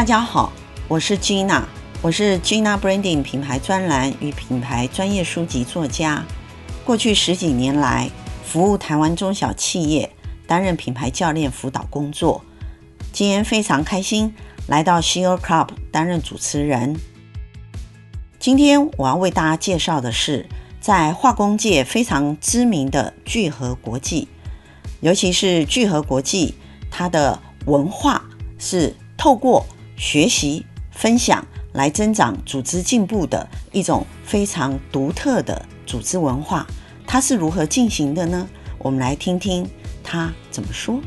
大家好，我是 Gina，我是 Gina Branding 品牌专栏与品牌专业书籍作家。过去十几年来，服务台湾中小企业，担任品牌教练辅导工作。今天非常开心来到 CEO Club 担任主持人。今天我要为大家介绍的是，在化工界非常知名的聚合国际，尤其是聚合国际，它的文化是透过学习分享来增长组织进步的一种非常独特的组织文化。它是如何进行的呢？我们来听听他怎么说。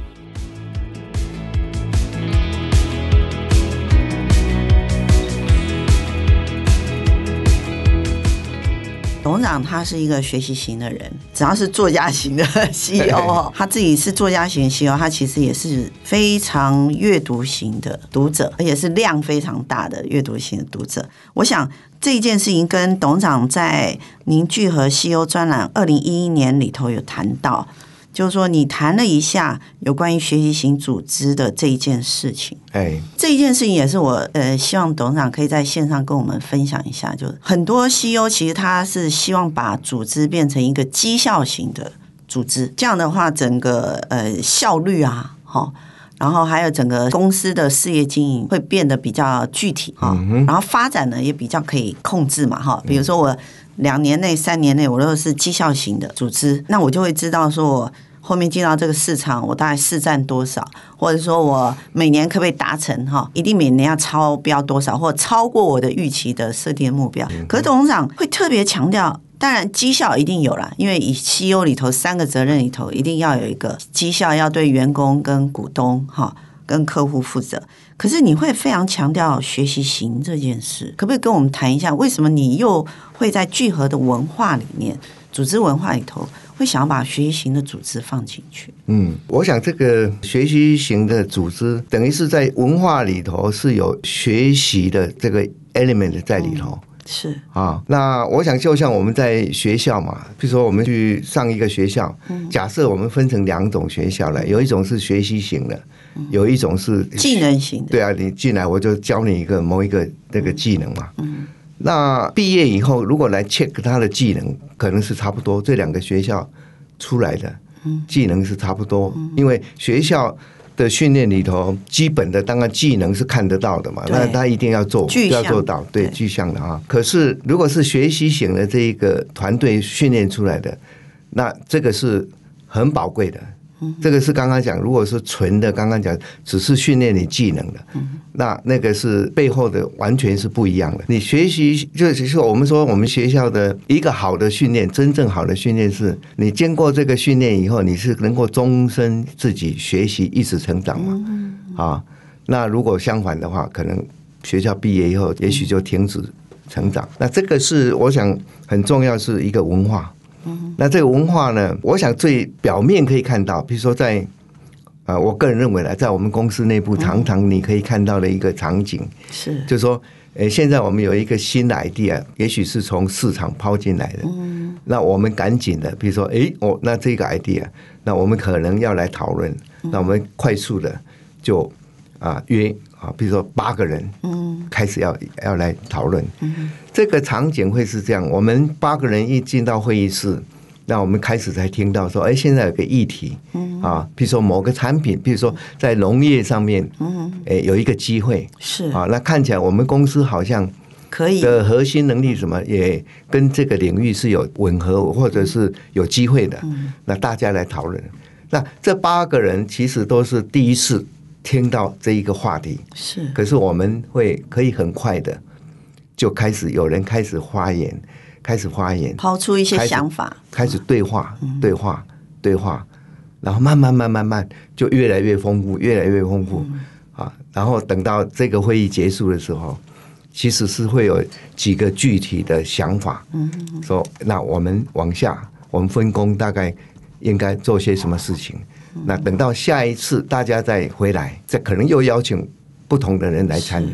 董事长他是一个学习型的人，只要是作家型的 CEO，他自己是作家型的 CEO，他其实也是非常阅读型的读者，而且是量非常大的阅读型的读者。我想这一件事情跟董事长在凝聚和 CEO 专栏二零一一年里头有谈到。就是说，你谈了一下有关于学习型组织的这一件事情。哎，这一件事情也是我呃希望董事长可以在线上跟我们分享一下。就是很多 CEO 其实他是希望把组织变成一个绩效型的组织，这样的话，整个呃效率啊，好，然后还有整个公司的事业经营会变得比较具体哈，然后发展呢也比较可以控制嘛哈。比如说我。两年内、三年内，我都是绩效型的组织，那我就会知道说，我后面进到这个市场，我大概市占多少，或者说我每年可不可以达成哈？一定每年要超标多少，或超过我的预期的设定目标。可是董事长会特别强调，当然绩效一定有啦，因为以 CEO 里头三个责任里头，一定要有一个绩效，要对员工跟股东哈。跟客户负责，可是你会非常强调学习型这件事，可不可以跟我们谈一下，为什么你又会在聚合的文化里面，组织文化里头，会想要把学习型的组织放进去？嗯，我想这个学习型的组织，等于是在文化里头是有学习的这个 element 在里头。嗯是啊，那我想就像我们在学校嘛，比如说我们去上一个学校，假设我们分成两种学校了，有一种是学习型的，有一种是技能型的。对啊，你进来我就教你一个某一个那个技能嘛。嗯，那毕业以后如果来 check 他的技能，可能是差不多，这两个学校出来的技能是差不多，因为学校。的训练里头，基本的当然技能是看得到的嘛，那他一定要做，要做到，对，具象的啊。可是如果是学习型的这一个团队训练出来的，那这个是很宝贵的。这个是刚刚讲，如果是纯的，刚刚讲只是训练你技能的，那那个是背后的完全是不一样的。你学习就是我们说我们学校的一个好的训练，真正好的训练是你经过这个训练以后，你是能够终身自己学习，一直成长嘛。啊，那如果相反的话，可能学校毕业以后，也许就停止成长。那这个是我想很重要，是一个文化。那这个文化呢，我想最表面可以看到，比如说在啊，我个人认为呢，在我们公司内部，常常你可以看到的一个场景是，就是说，诶，现在我们有一个新的 idea，也许是从市场抛进来的，嗯，那我们赶紧的，比如说，诶，我那这个 idea，那我们可能要来讨论，那我们快速的就啊约啊，比如说八个人，嗯，开始要要来讨论，嗯。这个场景会是这样：我们八个人一进到会议室，那我们开始才听到说，哎，现在有个议题，嗯。啊，比如说某个产品，比如说在农业上面，嗯。哎，有一个机会，是。啊，那看起来我们公司好像可以。的核心能力什么也跟这个领域是有吻合，或者是有机会的。那大家来讨论。那这八个人其实都是第一次听到这一个话题，是，可是我们会可以很快的。就开始有人开始发言，开始发言，抛出一些想法，开始对话，对话，对话，然后慢慢慢慢慢就越来越丰富，越来越丰富啊！然后等到这个会议结束的时候，其实是会有几个具体的想法，嗯，说那我们往下，我们分工大概应该做些什么事情？那等到下一次大家再回来，这可能又邀请不同的人来参与。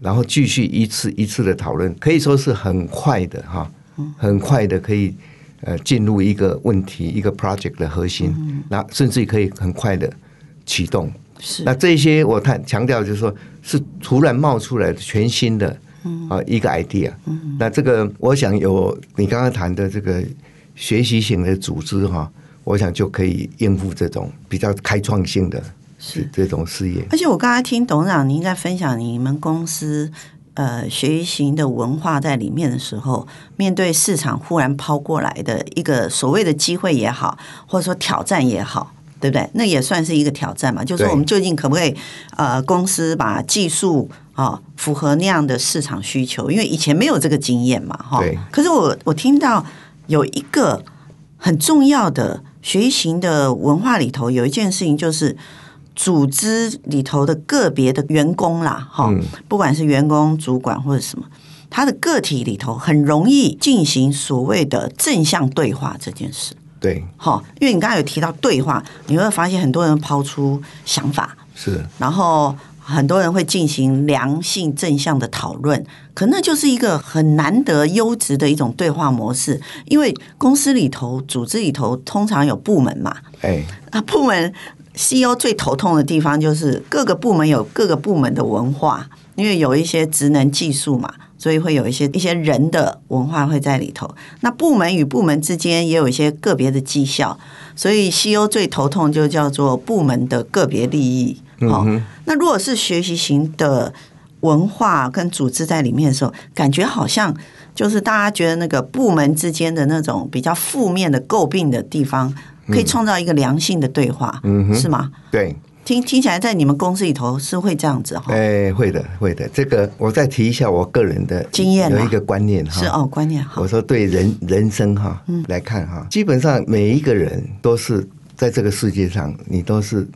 然后继续一次一次的讨论，可以说是很快的哈，很快的可以呃进入一个问题一个 project 的核心，那甚至可以很快的启动。是那这些我谈强调就是说，是突然冒出来的全新的啊一个 idea。嗯，那这个我想有你刚刚谈的这个学习型的组织哈，我想就可以应付这种比较开创性的是这种事业。而且我刚才听董事长您在分享你们公司呃学习型的文化在里面的时候，面对市场忽然抛过来的一个所谓的机会也好，或者说挑战也好。对不对？那也算是一个挑战嘛。就是说，我们究竟可不可以呃，公司把技术啊、哦、符合那样的市场需求？因为以前没有这个经验嘛，哈。对。可是我我听到有一个很重要的学习型的文化里头，有一件事情就是组织里头的个别的员工啦，哈、嗯，不管是员工、主管或者什么，他的个体里头很容易进行所谓的正向对话这件事。对，好，因为你刚才有提到对话，你会发现很多人抛出想法，是，然后很多人会进行良性正向的讨论，可那就是一个很难得优质的一种对话模式。因为公司里头、组织里头通常有部门嘛，哎，那部门 CEO 最头痛的地方就是各个部门有各个部门的文化，因为有一些职能技术嘛。所以会有一些一些人的文化会在里头，那部门与部门之间也有一些个别的绩效，所以 CEO 最头痛就叫做部门的个别利益。好、嗯，那如果是学习型的文化跟组织在里面的时候，感觉好像就是大家觉得那个部门之间的那种比较负面的诟病的地方，可以创造一个良性的对话，嗯、是吗？对。听听起来，在你们公司里头是会这样子哈？哎，会的，会的。这个我再提一下我个人的经验，有一个观念哈。是哦，观念哈。我说对人人生哈来看哈，基本上每一个人都是在这个世界上，你都是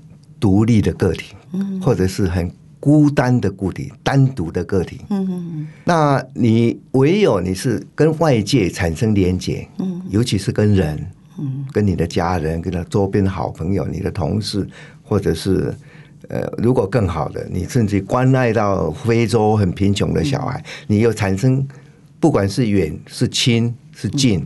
独立的个体，嗯，或者是很孤单的个体，单独的个体，嗯嗯。那你唯有你是跟外界产生连接，嗯，尤其是跟人，嗯，跟你的家人，跟他周边的好朋友，你的同事。或者是呃，如果更好的，你甚至关爱到非洲很贫穷的小孩，你又产生不管是远是亲是近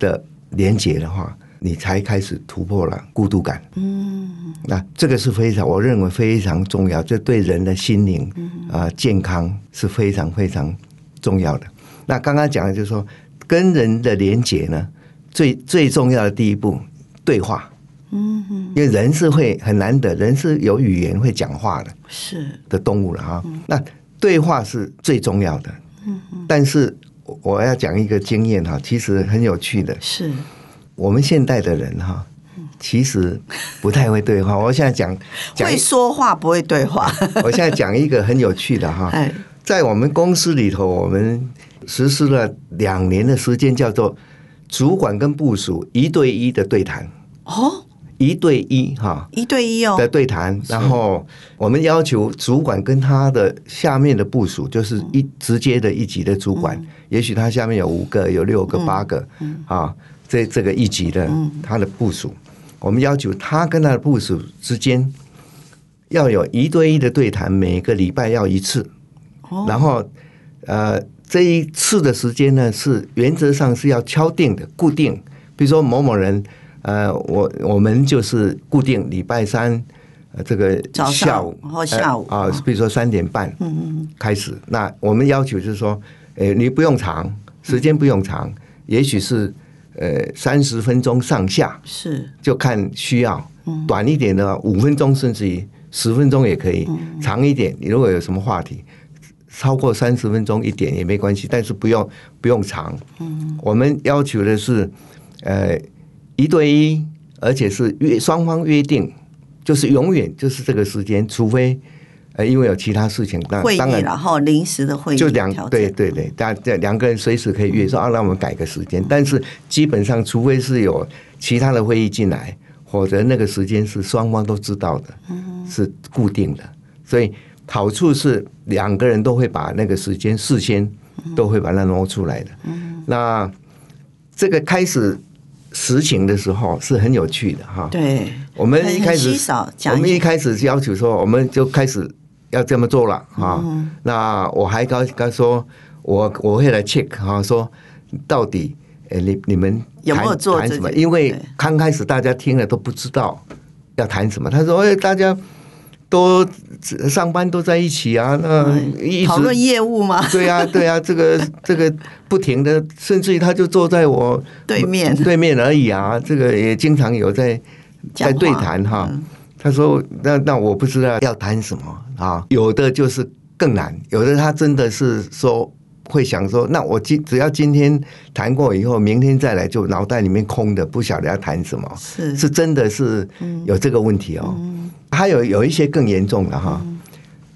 的连结的话，你才开始突破了孤独感。嗯，那这个是非常，我认为非常重要，这对人的心灵啊健康是非常非常重要的。那刚刚讲的就是说，跟人的连接呢，最最重要的第一步，对话。嗯，因为人是会很难得，人是有语言会讲话的，是的动物了哈。那对话是最重要的。嗯，但是我要讲一个经验哈，其实很有趣的。是，我们现代的人哈，其实不太会对话。我现在讲，会说话不会对话。我现在讲一个很有趣的哈，在我们公司里头，我们实施了两年的时间，叫做主管跟部署一对一的对谈。哦。一对一哈，一对一哦的对谈，然后我们要求主管跟他的下面的部署，就是一直接的一级的主管，也许他下面有五个、有六个、八个啊，这这个一级的他的部署，我们要求他跟他的部署之间要有一对一的对谈，每个礼拜要一次，然后呃这一次的时间呢是原则上是要敲定的、固定，比如说某某人。呃，我我们就是固定礼拜三，呃，这个下午或下午。啊，比如说三点半开始。那我们要求就是说，诶，你不用长，时间不用长，也许是呃三十分钟上下，是就看需要。短一点的五分钟，甚至于十分钟也可以。长一点，你如果有什么话题，超过三十分钟一点也没关系，但是不用不用长。我们要求的是，呃。一对一，而且是约双方约定，就是永远就是这个时间，除非呃因为有其他事情，那当然然后临时的会议就两对对对，大家两个人随时可以约说啊，那我们改个时间。但是基本上，除非是有其他的会议进来，或者那个时间是双方都知道的，是固定的。所以好处是两个人都会把那个时间事先都会把它挪出来的。那这个开始。实行的时候是很有趣的哈，对，我们一开始我们一开始要求说，我们就开始要这么做了哈。那我还刚刚说，我我会来 check 哈，说到底，诶，你你们有没有做谈什么？因为刚开始大家听了都不知道要谈什么。他说，哎，大家都上班都在一起啊，那一直讨论业务吗？对啊，对啊，这个这个不停的，甚至于他就坐在我对面对面而已啊，这个也经常有在在对谈哈。他说：“那那我不知道要谈什么啊，有的就是更难，有的他真的是说。”会想说，那我今只要今天谈过以后，明天再来就脑袋里面空的，不晓得要谈什么，是是真的是有这个问题哦。还有有一些更严重的哈，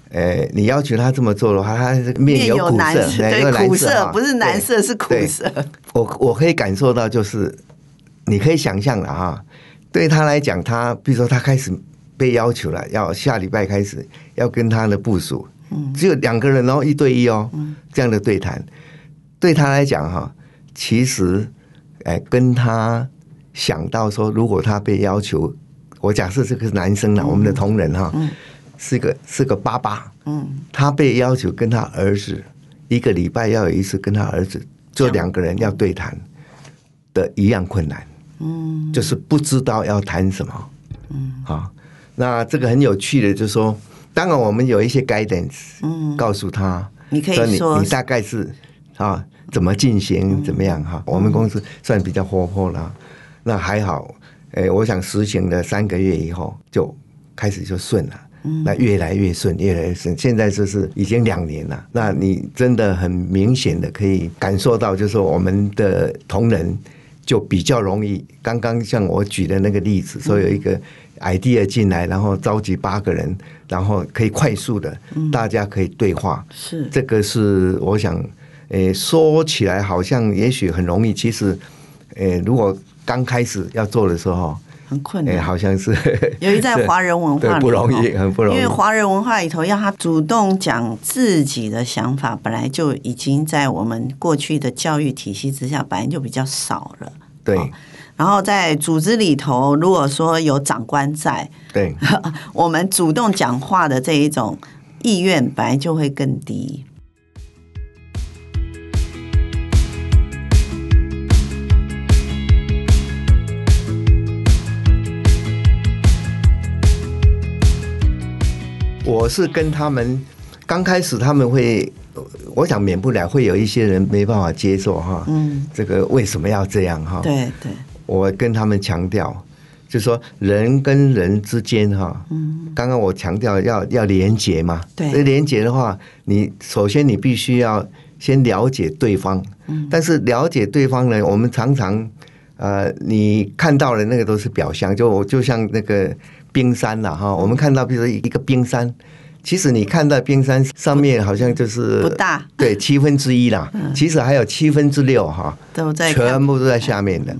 呃，你要求他这么做的话，他面有苦涩，对，苦涩不是难色，是苦涩。我我可以感受到，就是你可以想象了哈，对他来讲，他比如说他开始被要求了，要下礼拜开始要跟他的部署。只有两个人哦，一对一哦，这样的对谈，对他来讲哈，其实，哎，跟他想到说，如果他被要求，我假设这个男生呢，我们的同仁哈，是个是个爸爸，嗯，他被要求跟他儿子一个礼拜要有一次跟他儿子，就两个人要对谈的一样困难，嗯，就是不知道要谈什么，嗯，好，那这个很有趣的，就是说。当然，我们有一些 guidance，嗯，告诉他，你可以说你你大概是啊怎么进行怎么样哈？我们公司算比较活泼了，那还好，诶，我想实行了三个月以后就开始就顺了，那越来越顺，越来越顺。现在就是已经两年了，那你真的很明显的可以感受到，就是说我们的同仁就比较容易。刚刚像我举的那个例子，说有一个。Idea 进来，然后召集八个人，然后可以快速的，大家可以对话。是这个是我想，诶，说起来好像也许很容易，其实，诶，如果刚开始要做的时候，很困难。好像是，由于在华人文化里不容易，很不容易。因为华人文化里头，要他主动讲自己的想法，本来就已经在我们过去的教育体系之下，本来就比较少了。对。然后在组织里头，如果说有长官在，对，我们主动讲话的这一种意愿，本来就会更低。我是跟他们刚开始，他们会，我想免不了会有一些人没办法接受哈，嗯，这个为什么要这样哈？对对。我跟他们强调，就是说人跟人之间哈，嗯，刚刚我强调要要连结嘛，对，连结的话，你首先你必须要先了解对方，嗯，但是了解对方呢，我们常常呃，你看到的那个都是表象，就就像那个冰山呐哈，我们看到比如说一个冰山，其实你看到冰山上面好像就是不大，对，七分之一啦，其实还有七分之六哈，都在全部都在下面的。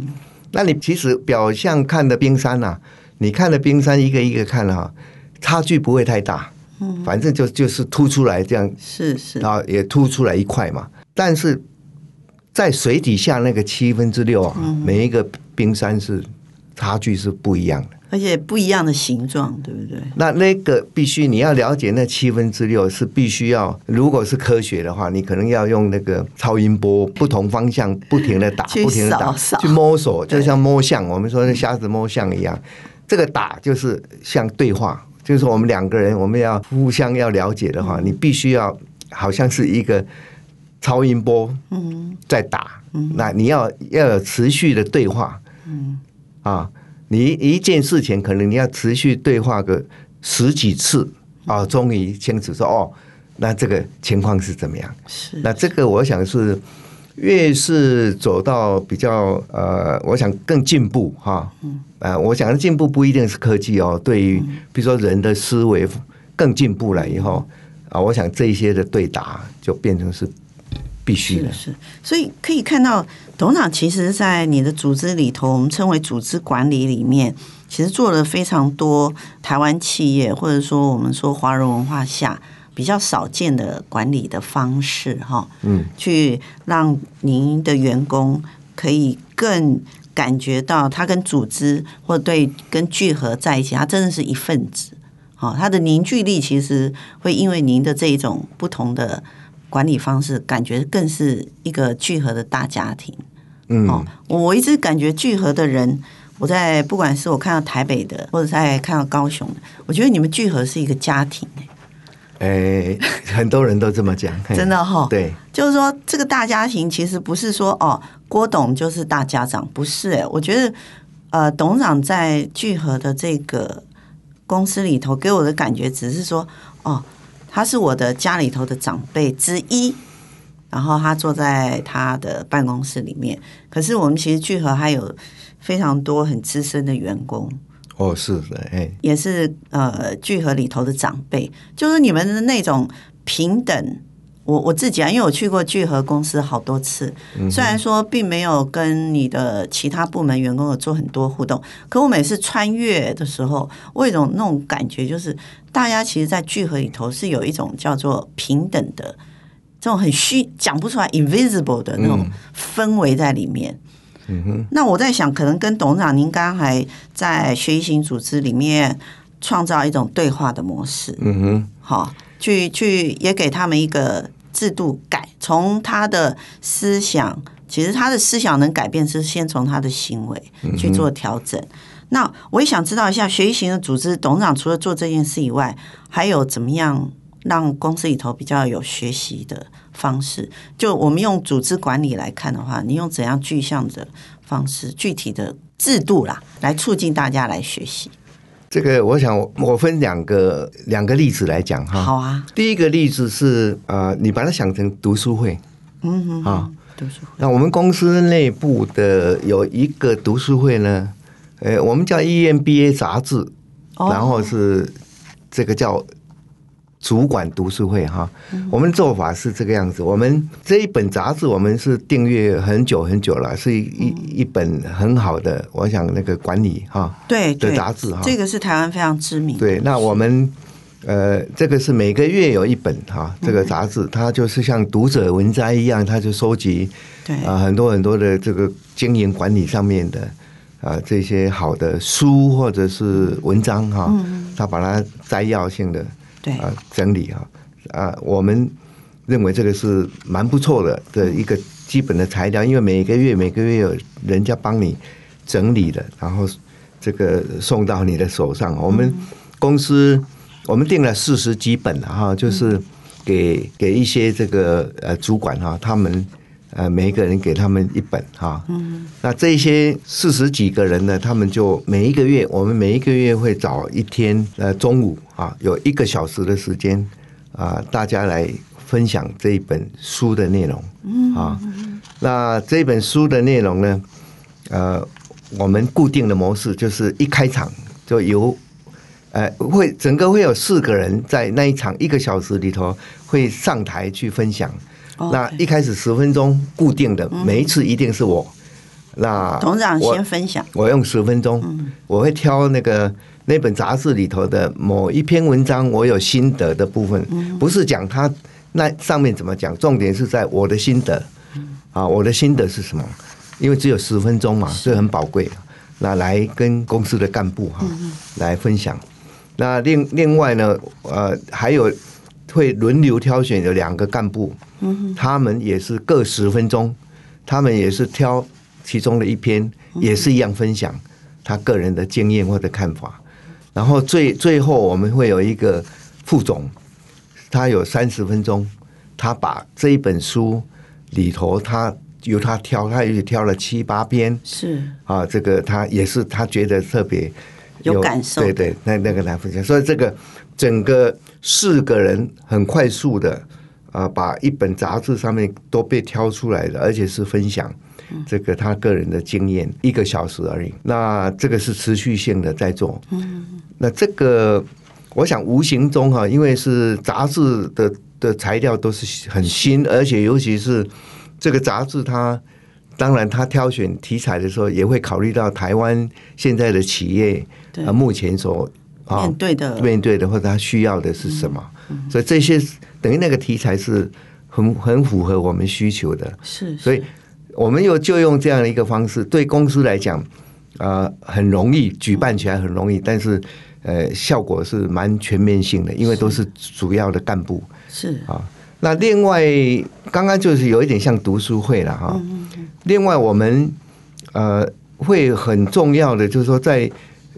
那你其实表象看的冰山呐、啊，你看的冰山一个一个看哈，差距不会太大，嗯，反正就就是凸出来这样，是是，然后也凸出来一块嘛。但是在水底下那个七分之六啊，每一个冰山是差距是不一样的。而且不一样的形状，对不对？那那个必须你要了解，那七分之六是必须要，如果是科学的话，你可能要用那个超音波，不同方向不停的打，不停的打，去摸索，就像摸象，我们说那瞎子摸象一样。这个打就是像对话，就是说我们两个人，我们要互相要了解的话，你必须要好像是一个超音波，嗯，在打，那你要要有持续的对话，嗯，啊。你一件事情，可能你要持续对话个十几次啊，终于清楚说哦，那这个情况是怎么样？是，那这个我想是越是走到比较呃，我想更进步哈。嗯。啊，我想的进步不一定是科技哦，对于比如说人的思维更进步了以后啊，我想这一些的对答就变成是。必须的是，是，所以可以看到，董事长其实，在你的组织里头，我们称为组织管理里面，其实做了非常多台湾企业，或者说我们说华人文化下比较少见的管理的方式，哈，嗯，去让您的员工可以更感觉到他跟组织或对跟聚合在一起，他真的是一份子，好，他的凝聚力其实会因为您的这一种不同的。管理方式感觉更是一个聚合的大家庭。嗯，哦，我一直感觉聚合的人我在不管是我看到台北的，或者在看到高雄的，我觉得你们聚合是一个家庭哎、欸，很多人都这么讲，真的哈、哦。对，就是说这个大家庭其实不是说哦，郭董就是大家长，不是哎，我觉得呃，董事长在聚合的这个公司里头给我的感觉只是说哦，他是我的家里头的长辈之一，然后他坐在他的办公室里面，可是我们其实聚合还有非常多很资深的员工。哦，是的，哎，也是呃，聚合里头的长辈，就是你们的那种平等。我我自己啊，因为我去过聚合公司好多次，虽然说并没有跟你的其他部门员工有做很多互动，可我每次穿越的时候，我有一种那种感觉，就是大家其实，在聚合里头是有一种叫做平等的这种很虚讲不出来 invisible 的那种氛围在里面。嗯哼，那我在想，可能跟董事长您刚刚还在学习型组织里面创造一种对话的模式，嗯哼，好，去去也给他们一个制度改，从他的思想，其实他的思想能改变是先从他的行为去做调整。嗯、那我也想知道一下，学习型的组织董事长除了做这件事以外，还有怎么样让公司里头比较有学习的方式，就我们用组织管理来看的话，你用怎样具象的方式、具体的制度啦，来促进大家来学习？这个，我想我分两个两个例子来讲哈。好啊。第一个例子是呃，你把它想成读书会，嗯哼，啊，读书会。那我们公司内部的有一个读书会呢，呃，我们叫 EMBA 杂志，哦、然后是这个叫。主管读书会哈，我们做法是这个样子。我们这一本杂志，我们是订阅很久很久了，是一一一本很好的，我想那个管理哈，对的杂志哈。这个是台湾非常知名。对，那我们呃，这个是每个月有一本哈，这个杂志它就是像读者文摘一样，它就收集对啊很多很多的这个经营管理上面的啊这些好的书或者是文章哈，它把它摘要性的。啊，整理啊，啊，我们认为这个是蛮不错的的一个基本的材料，因为每个月每个月有人家帮你整理的，然后这个送到你的手上。我们公司我们订了四十几本哈，就是给给一些这个呃主管哈，他们呃每一个人给他们一本哈。嗯。那这些四十几个人呢，他们就每一个月，我们每一个月会找一天呃中午。啊，有一个小时的时间啊，大家来分享这一本书的内容。嗯啊，那这本书的内容呢，呃，我们固定的模式就是一开场就由，呃，会整个会有四个人在那一场一个小时里头会上台去分享。那一开始十分钟固定的，每一次一定是我。那董事长先分享，我用十分钟，我会挑那个。那本杂志里头的某一篇文章，我有心得的部分，不是讲他那上面怎么讲，重点是在我的心得。啊，我的心得是什么？因为只有十分钟嘛，所以很宝贵。那来跟公司的干部哈来分享。那另另外呢，呃，还有会轮流挑选有两个干部，他们也是各十分钟，他们也是挑其中的一篇，也是一样分享他个人的经验或者看法。然后最最后我们会有一个副总，他有三十分钟，他把这一本书里头，他由他挑，他也挑了七八篇，是啊，这个他也是他觉得特别有，感受，对对，那那个来分享，所以这个整个四个人很快速的啊，把一本杂志上面都被挑出来的，而且是分享。这个他个人的经验，一个小时而已。那这个是持续性的在做。嗯，那这个我想无形中哈，因为是杂志的的材料都是很新，而且尤其是这个杂志，它当然他挑选题材的时候，也会考虑到台湾现在的企业啊，目前所面对的面对的或者他需要的是什么。所以这些等于那个题材是很很符合我们需求的。是，所以。我们又就用这样的一个方式，对公司来讲，啊，很容易举办起来很容易，但是呃，效果是蛮全面性的，因为都是主要的干部。是啊，那另外刚刚就是有一点像读书会了哈。另外我们呃会很重要的，就是说在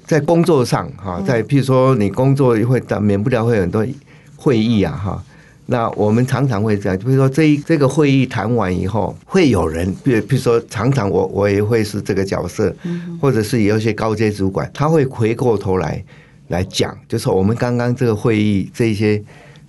在工作上哈，在譬如说你工作会免不了会很多会议啊哈。那我们常常会这样，比如说这一这个会议谈完以后，会有人，比如比如说常常我我也会是这个角色，或者是有一些高阶主管，他会回过头来来讲，就是我们刚刚这个会议这一些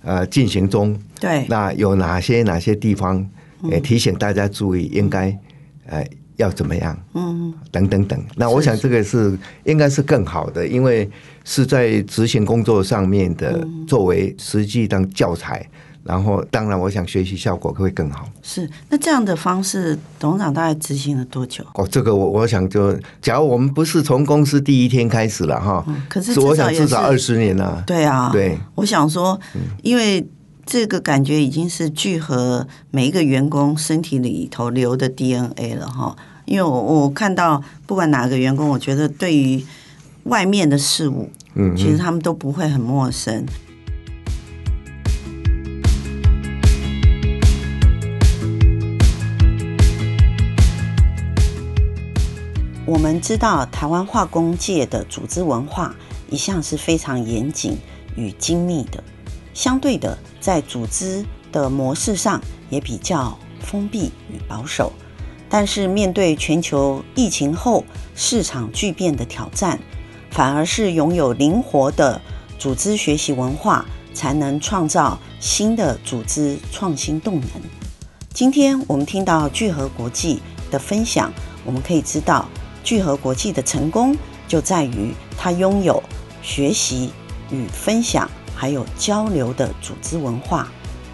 呃进行中，对，那有哪些哪些地方，也提醒大家注意，应该呃要怎么样，嗯，等等等。那我想这个是应该是更好的，因为是在执行工作上面的，作为实际当教材。然后，当然，我想学习效果会更好。是，那这样的方式，董事长大概执行了多久？哦，这个我我想就，假如我们不是从公司第一天开始了哈，嗯，可是，是我想至少二十年了。对啊，对，我想说，因为这个感觉已经是聚合每一个员工身体里头流的 DNA 了哈。因为我我看到，不管哪个员工，我觉得对于外面的事物，嗯，其实他们都不会很陌生。我们知道，台湾化工界的组织文化一向是非常严谨与精密的，相对的，在组织的模式上也比较封闭与保守。但是，面对全球疫情后市场巨变的挑战，反而是拥有灵活的组织学习文化，才能创造新的组织创新动能。今天我们听到聚合国际的分享，我们可以知道。聚合国际的成功就在于它拥有学习与分享，还有交流的组织文化。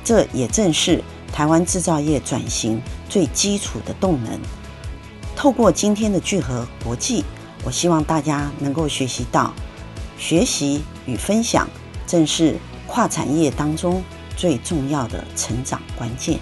这也正是台湾制造业转型最基础的动能。透过今天的聚合国际，我希望大家能够学习到，学习与分享正是跨产业当中最重要的成长关键。